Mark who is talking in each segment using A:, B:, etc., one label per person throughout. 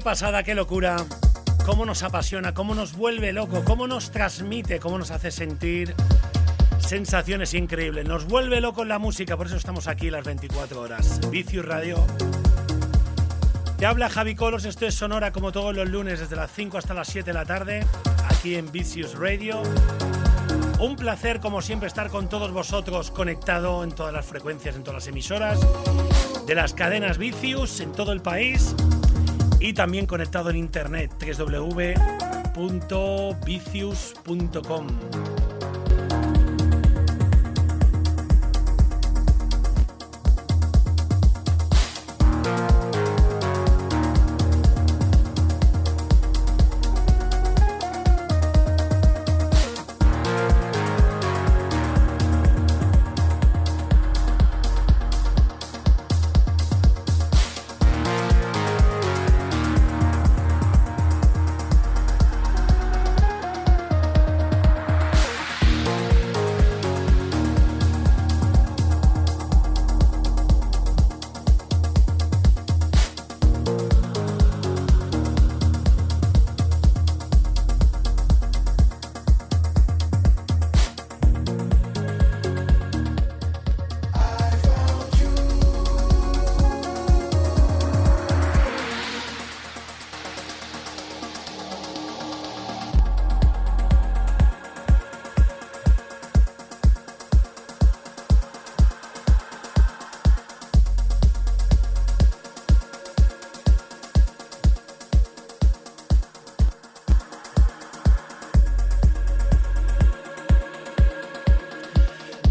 A: Pasada, qué locura. Cómo nos apasiona, cómo nos vuelve loco, cómo nos transmite, cómo nos hace sentir sensaciones increíbles. Nos vuelve loco la música, por eso estamos aquí las 24 horas. Vicius Radio. Te habla Javi Colos, esto es Sonora como todos los lunes desde las 5 hasta las 7 de la tarde, aquí en Vicious Radio. Un placer como siempre estar con todos vosotros conectado en todas las frecuencias, en todas las emisoras de las cadenas Vicious en todo el país y también conectado en internet www.vicius.com.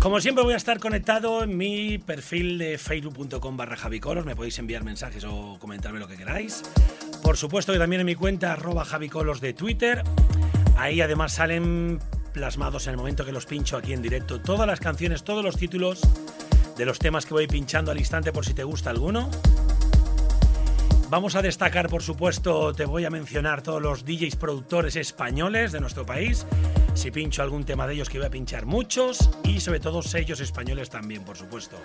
A: Como siempre voy a estar conectado en mi perfil de facebook.com barra javicolos, me podéis enviar mensajes o comentarme lo que queráis. Por supuesto que también en mi cuenta arroba javicolos de Twitter. Ahí además salen plasmados en el momento que los pincho aquí en directo todas las canciones, todos los títulos de los temas que voy pinchando al instante por si te gusta alguno. Vamos a destacar, por supuesto, te voy a mencionar todos los DJs productores españoles de nuestro país si pincho algún tema de ellos, que voy a pinchar muchos y sobre todo sellos españoles también, por supuesto.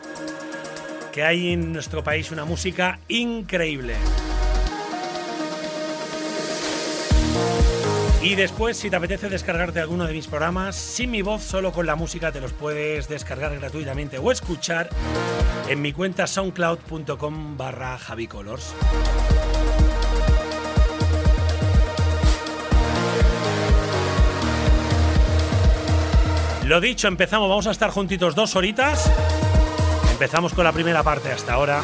A: Que hay en nuestro país una música increíble. Y después, si te apetece descargarte alguno de mis programas, sin mi voz, solo con la música, te los puedes descargar gratuitamente o escuchar en mi cuenta soundcloud.com barra javicolors. Lo dicho, empezamos, vamos a estar juntitos dos horitas. Empezamos con la primera parte hasta ahora.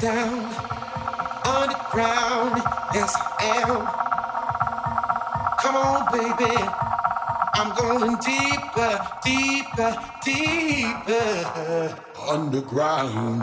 B: Down, underground, yes I am. Come on, baby. I'm going deeper, deeper, deeper underground.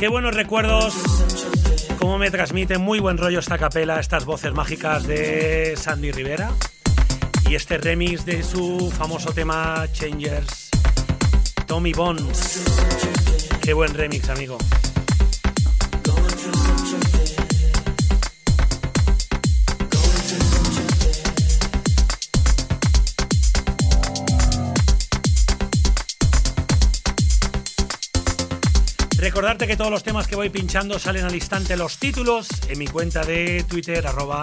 A: Qué buenos recuerdos, cómo me transmiten muy buen rollo esta capela, estas voces mágicas de Sandy Rivera y este remix de su famoso tema Changers, Tommy Bones. Qué buen remix, amigo. Recordarte que todos los temas que voy pinchando salen al instante los títulos en mi cuenta de Twitter, arroba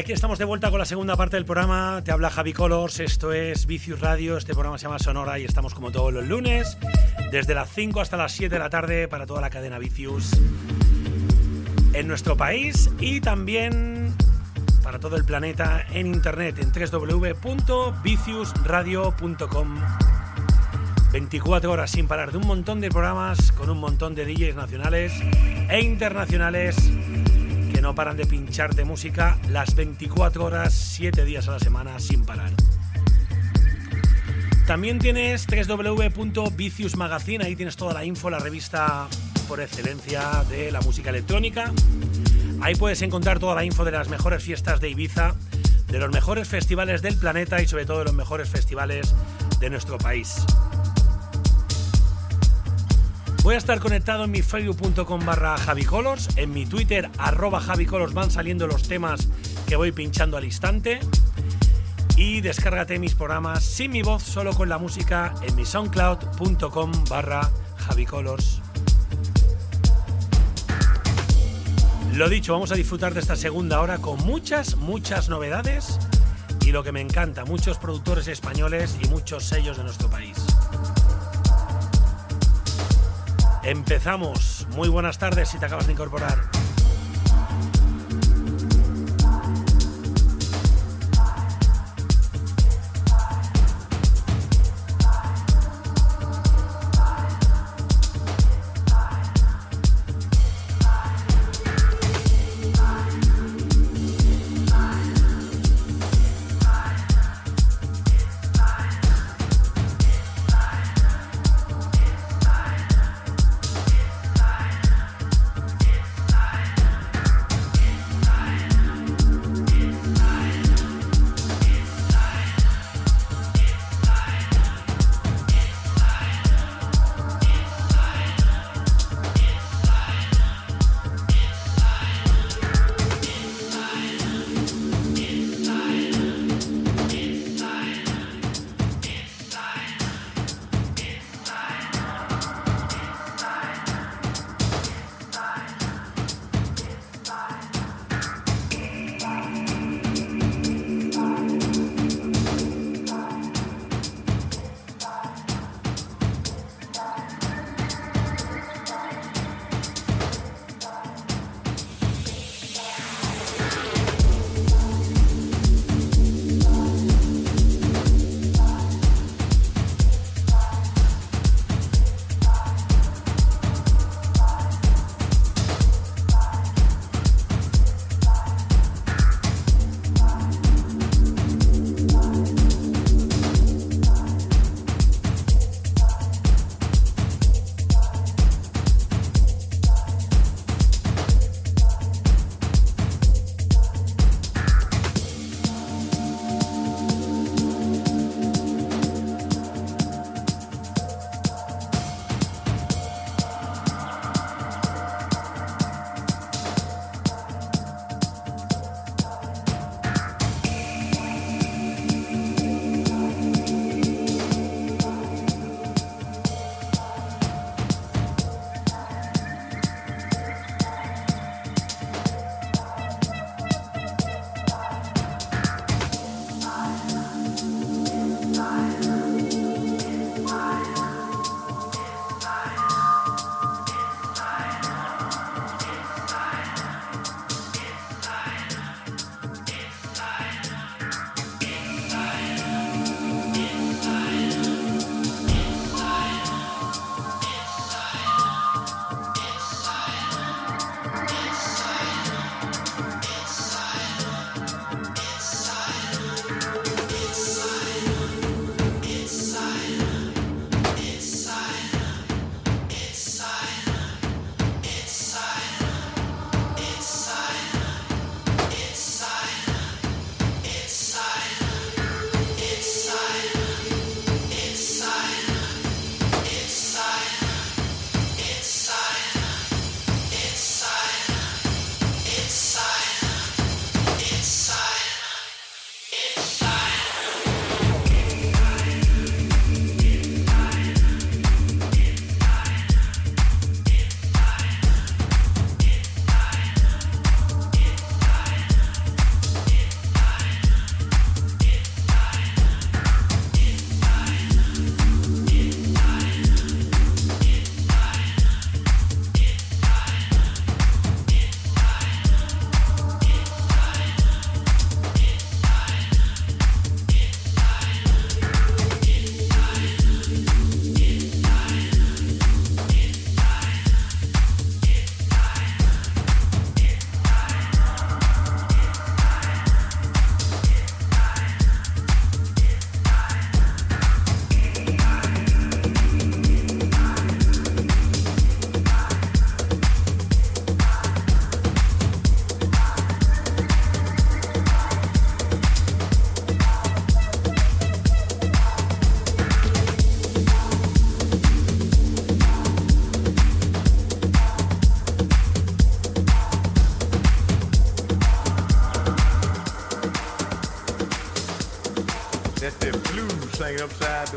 A: Aquí estamos de vuelta con la segunda parte del programa. Te habla Javi Colors, esto es Vicius Radio, este programa se llama Sonora y estamos como todos los lunes, desde las 5 hasta las 7 de la tarde para toda la cadena Vicius en nuestro país y también para todo el planeta en internet en www.viciusradio.com. 24 horas sin parar de un montón de programas con un montón de DJs nacionales e internacionales no paran de pincharte música las 24 horas, 7 días a la semana sin parar. También tienes www.vicious Magazine, ahí tienes toda la info, la revista por excelencia de la música electrónica. Ahí puedes encontrar toda la info de las mejores fiestas de Ibiza, de los mejores festivales del planeta y sobre todo de los mejores festivales de nuestro país. Voy a estar conectado en mi facebook.com barra javicolors, en mi twitter arroba javicolors van saliendo los temas que voy pinchando al instante y descárgate mis programas sin mi voz, solo con la música en mi soundcloud.com barra javicolors. Lo dicho, vamos a disfrutar de esta segunda hora con muchas, muchas novedades y lo que me encanta, muchos productores españoles y muchos sellos de nuestro país. Empezamos. Muy buenas tardes si te acabas de incorporar.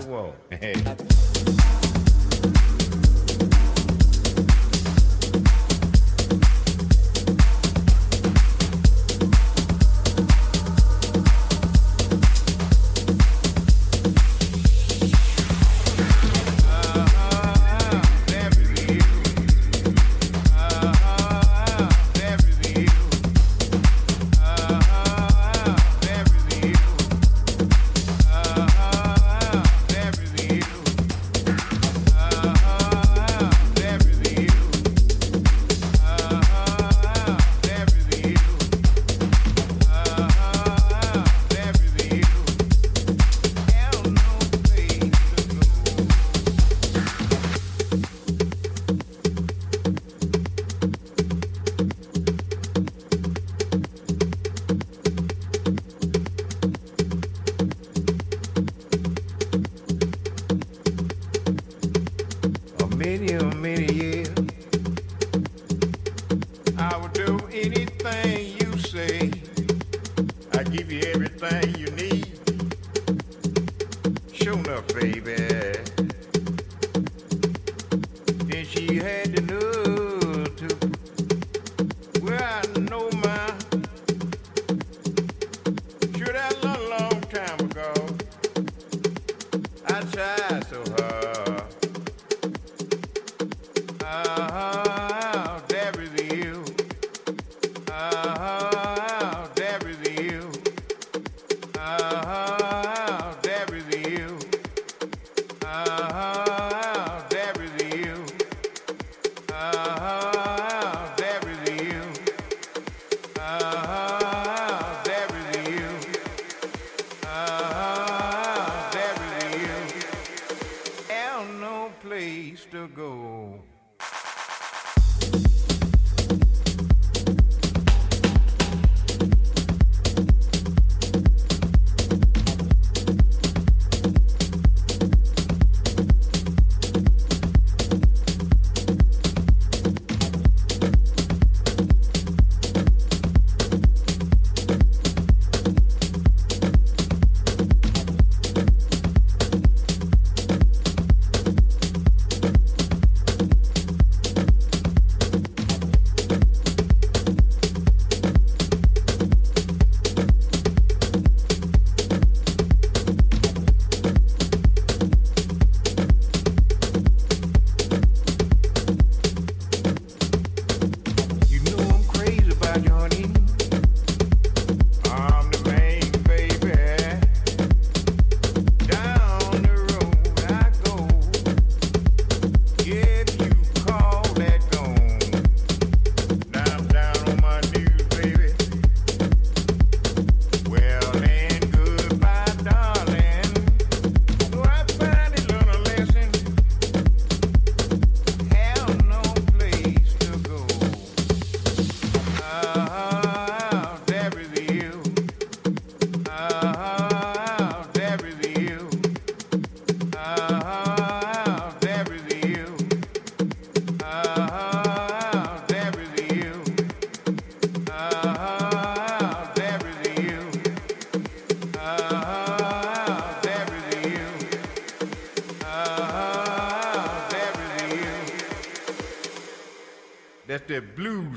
C: Upside the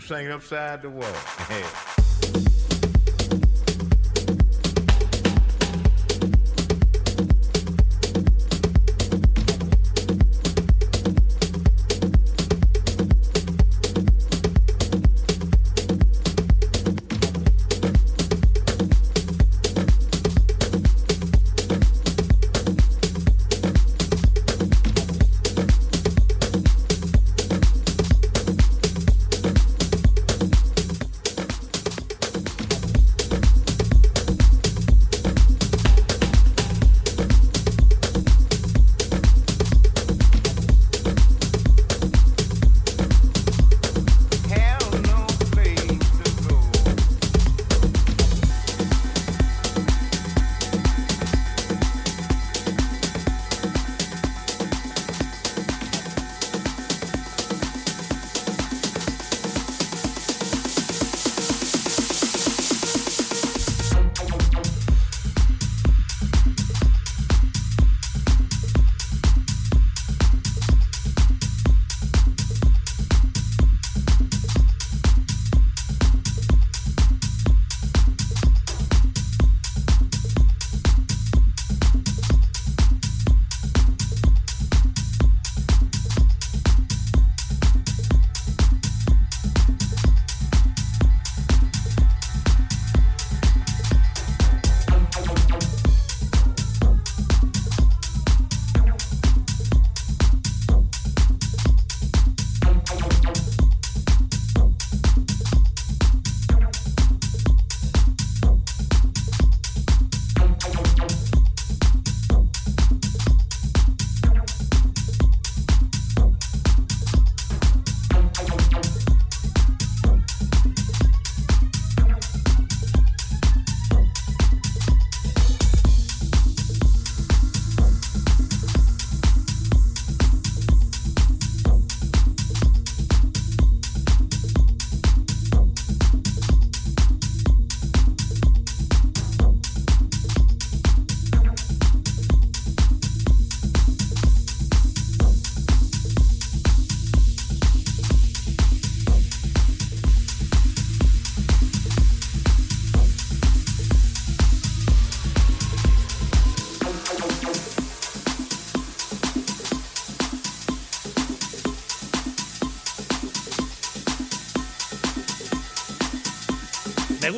C: singing upside the wall.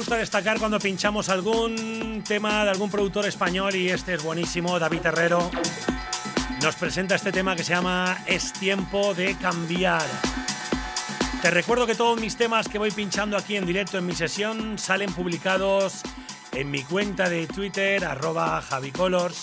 A: gusta destacar cuando pinchamos algún tema de algún productor español y este es buenísimo, David Herrero. Nos presenta este tema que se llama Es tiempo de cambiar. Te recuerdo que todos mis temas que voy pinchando aquí en directo en mi sesión salen publicados en mi cuenta de Twitter, arroba javicolors.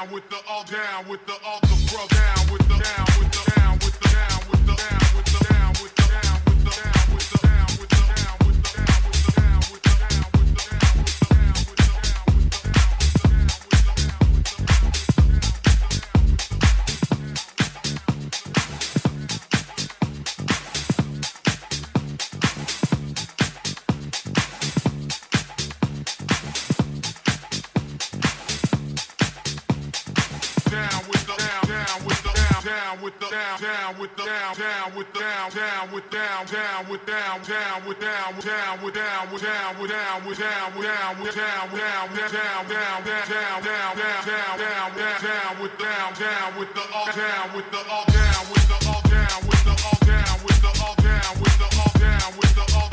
D: down with the all down with the all the bro down with the down with down down with down down with down down with down down with down with down with down with down with down with down down down down down down down down down down down down with down down with the all down with the all down with the all down with the all down with the all down with the all down with the all down with the all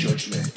E: judgment.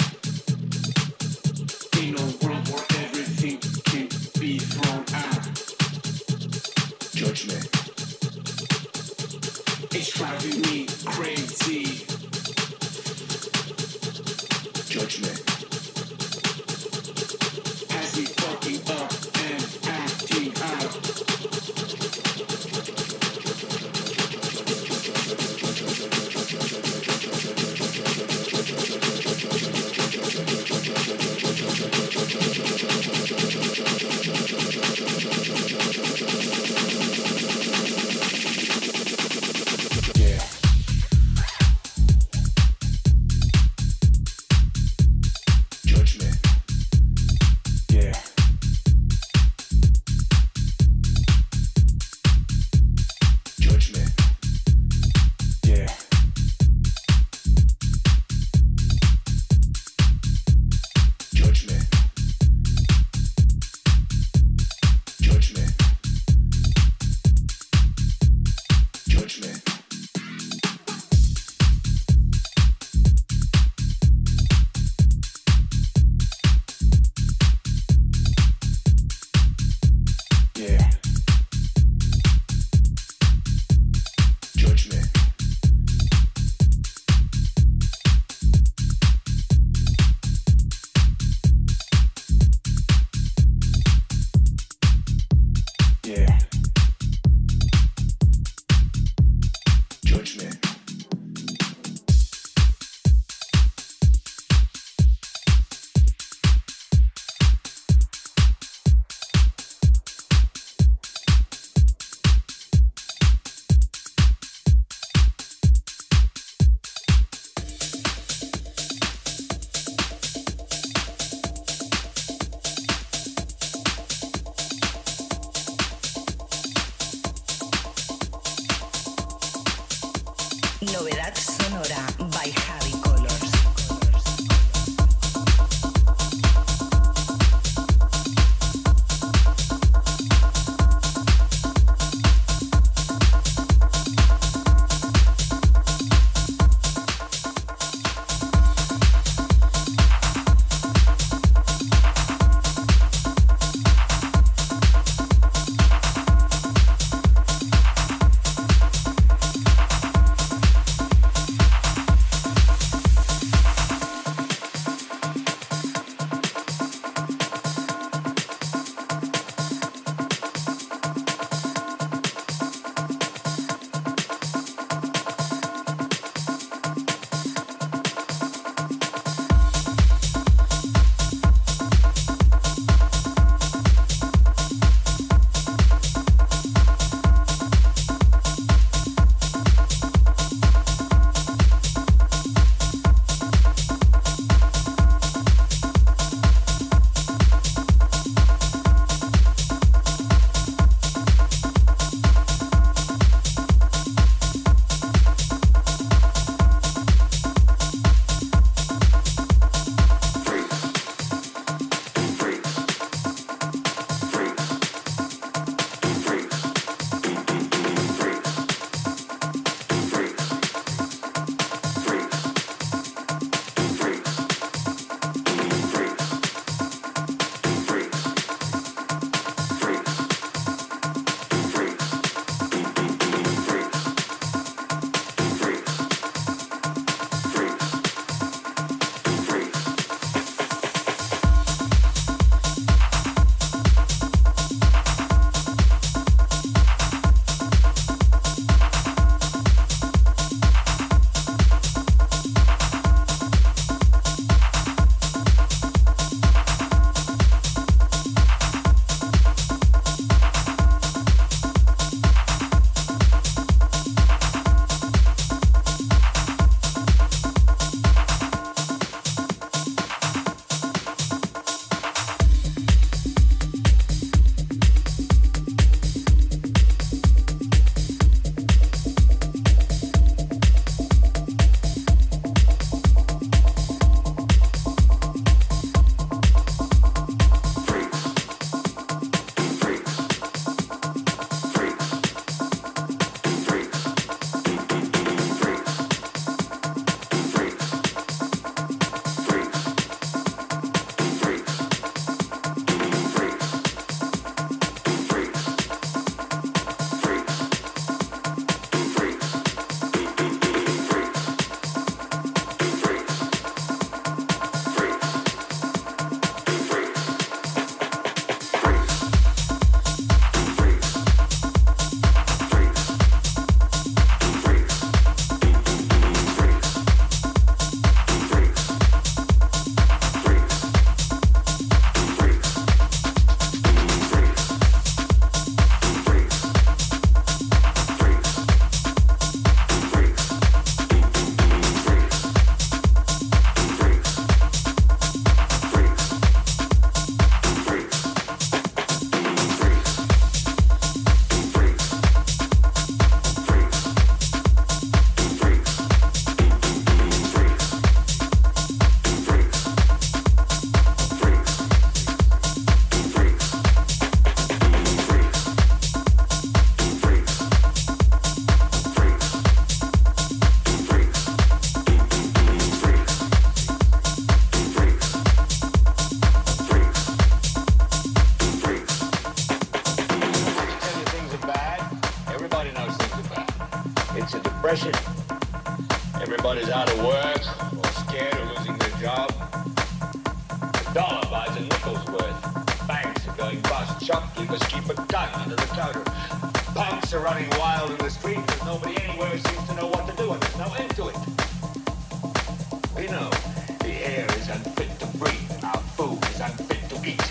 F: Our food is unfit to eat.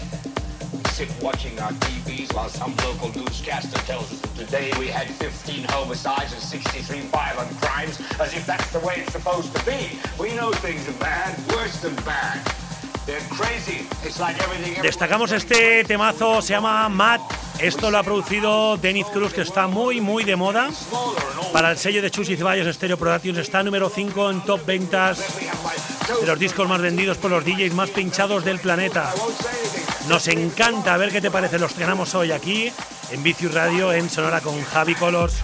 F: We sit watching our TVs while some local newscaster tells us that today we had 15 homicides and 63 violent crimes, as if that's the way it's supposed to be. We know things are bad, worse than bad.
A: Destacamos este temazo, se llama Matt. Esto lo ha producido Dennis Cruz, que está muy, muy de moda. Para el sello de Chus y Ceballos Stereo está número 5 en top ventas de los discos más vendidos por los DJs más pinchados del planeta. Nos encanta ver qué te parece. Los tenemos hoy aquí en Vicius Radio en Sonora con Javi Colors.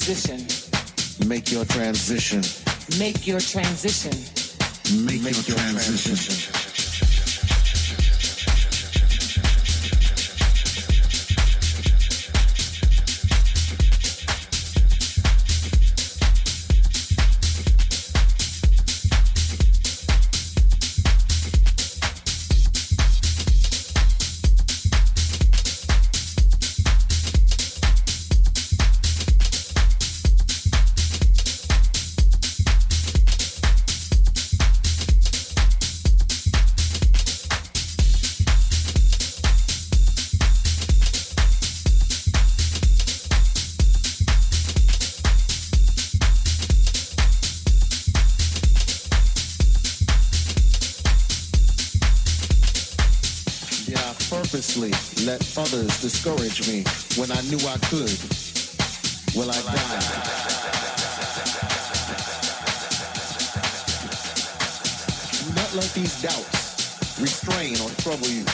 G: Transition.
H: Make your transition.
G: Make your transition. Make, your, transition.
H: Discourage me when I knew I could. Will I die? Do not let these doubts restrain or trouble you.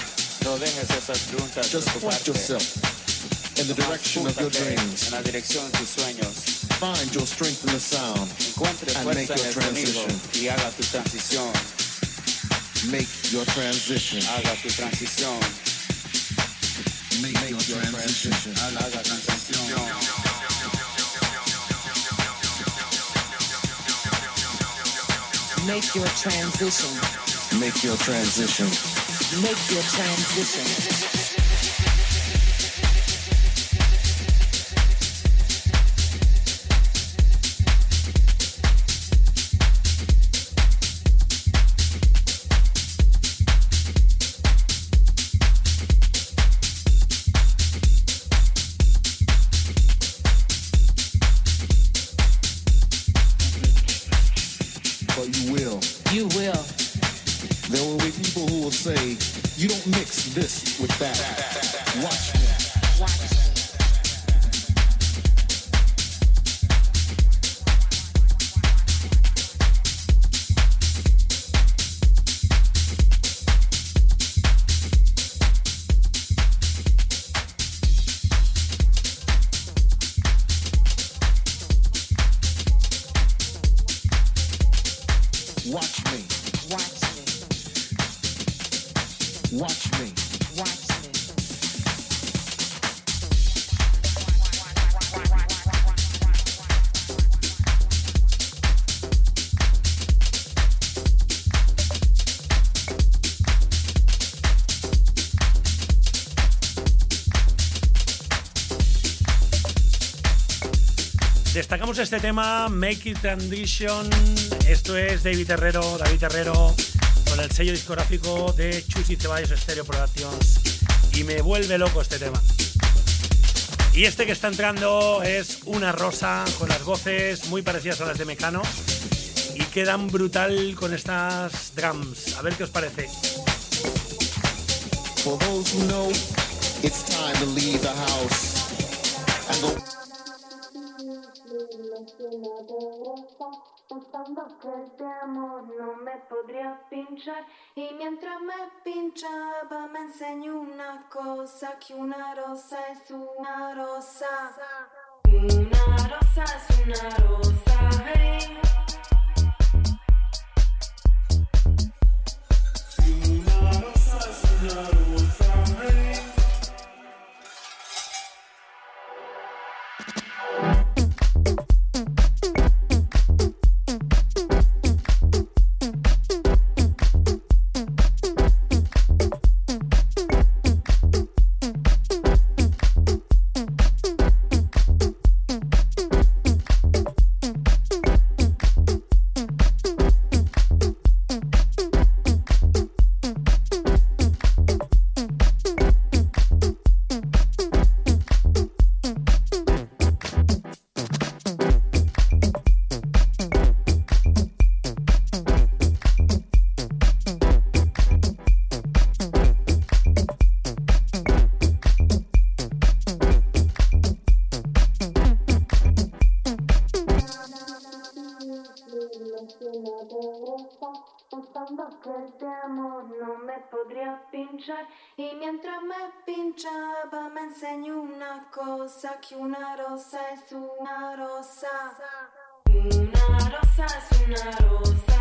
I: No dejes esas preguntas
H: Just point yourself in the direction of your dreams.
I: En la dirección de tus sueños.
H: Find your strength in the sound and make your transition.
I: haga tu transición.
H: Make your transition.
I: Haga tu transición.
H: Make your transition.
I: Haga tu transición.
G: Make your transition.
H: Make your transition.
G: Make your transition.
A: Destacamos este tema, Make It Transition. Esto es David Herrero, David Herrero, con el sello discográfico de Chuchi Ceballos Stereo Productions. Y me vuelve loco este tema. Y este que está entrando es una rosa con las voces muy parecidas a las de Mecano. Y quedan brutal con estas drums. A ver qué os parece.
H: For those who know, it's time to leave the house and go.
J: Pensando que este amor no me podría pinchar y mientras me pinchaba me enseñó una cosa que una rosa es una rosa una rosa es una rosa cosa que una rosa es una rosa. Una rosa es una rosa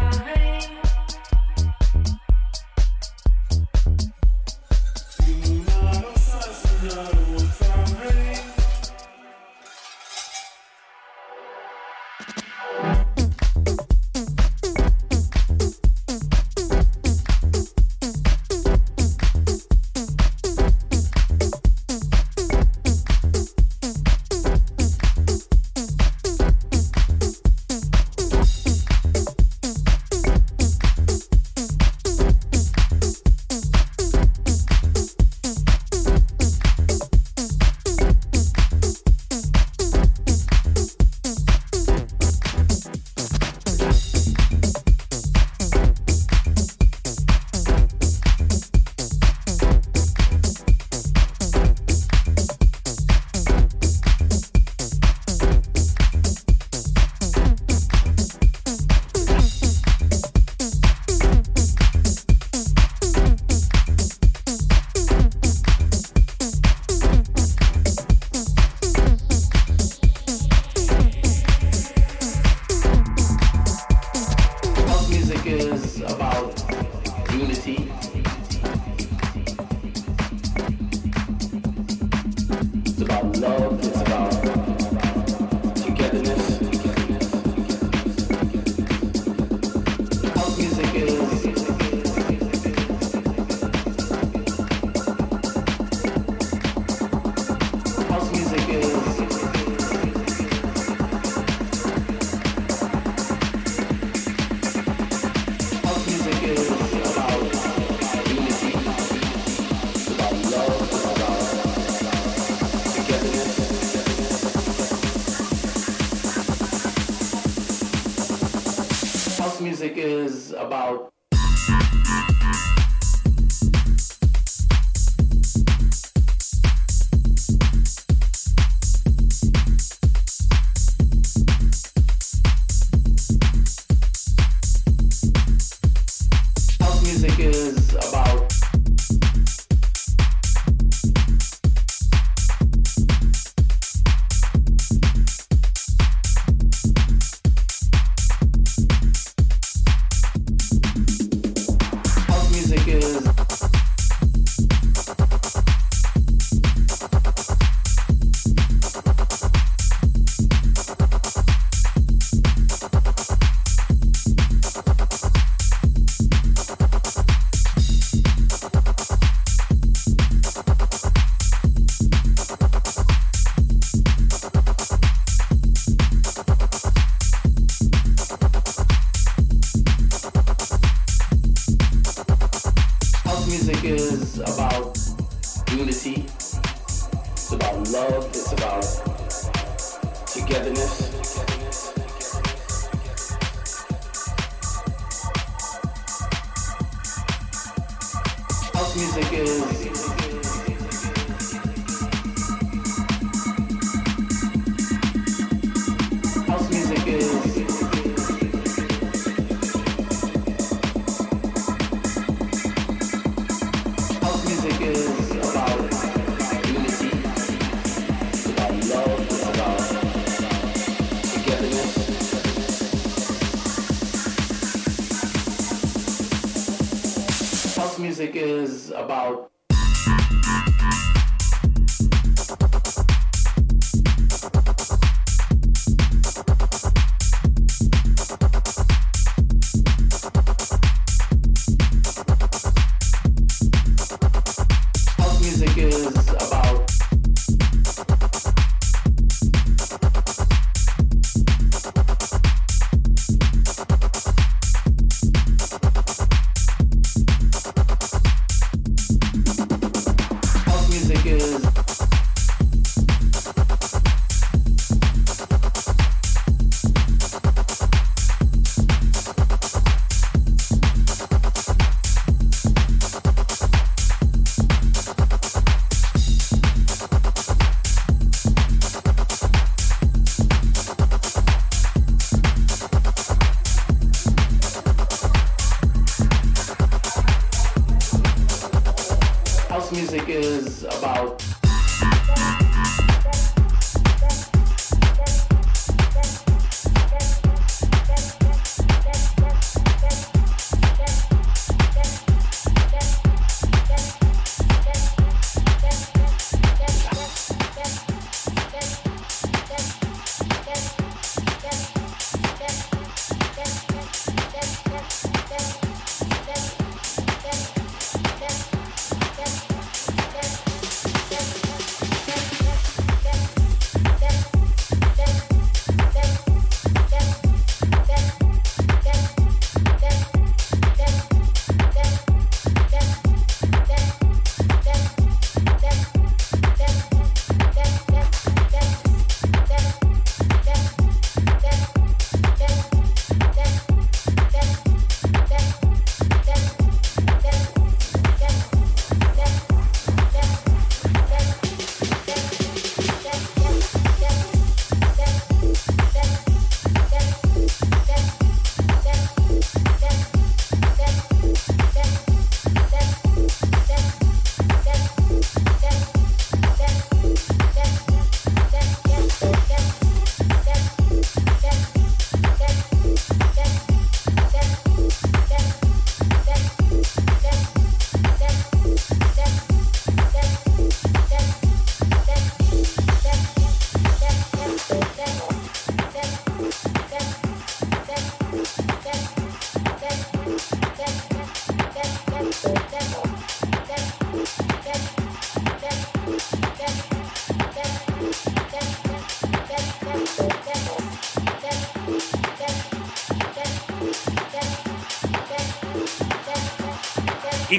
K: about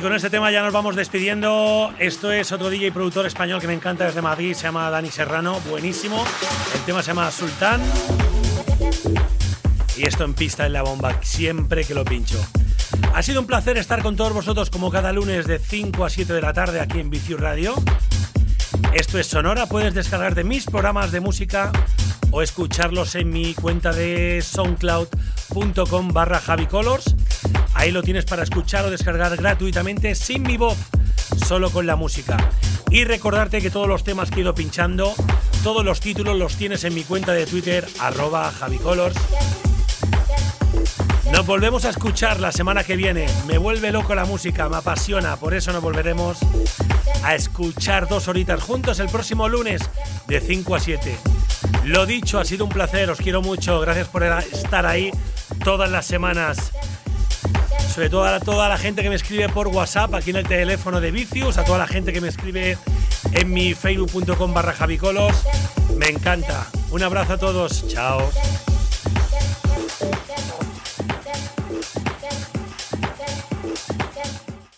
A: con este tema ya nos vamos despidiendo. Esto es otro DJ productor español que me encanta desde Madrid, se llama Dani Serrano, buenísimo. El tema se llama Sultán. Y esto en pista en la bomba, siempre que lo pincho. Ha sido un placer estar con todos vosotros como cada lunes de 5 a 7 de la tarde aquí en Vicius Radio. Esto es Sonora, puedes descargar de mis programas de música o escucharlos en mi cuenta de soundcloud.com barra javicolors. Ahí lo tienes para escuchar o descargar gratuitamente sin mi voz, solo con la música. Y recordarte que todos los temas que he ido pinchando, todos los títulos los tienes en mi cuenta de Twitter, arroba javicolors. Nos volvemos a escuchar la semana que viene. Me vuelve loco la música, me apasiona, por eso nos volveremos a escuchar dos horitas juntos el próximo lunes de 5 a 7. Lo dicho, ha sido un placer, os quiero mucho, gracias por estar ahí todas las semanas. Sobre todo a toda la gente que me escribe por WhatsApp aquí en el teléfono de Vicius, a toda la gente que me escribe en mi facebook.com barra javicolos. Me encanta. Un abrazo a todos. Chao.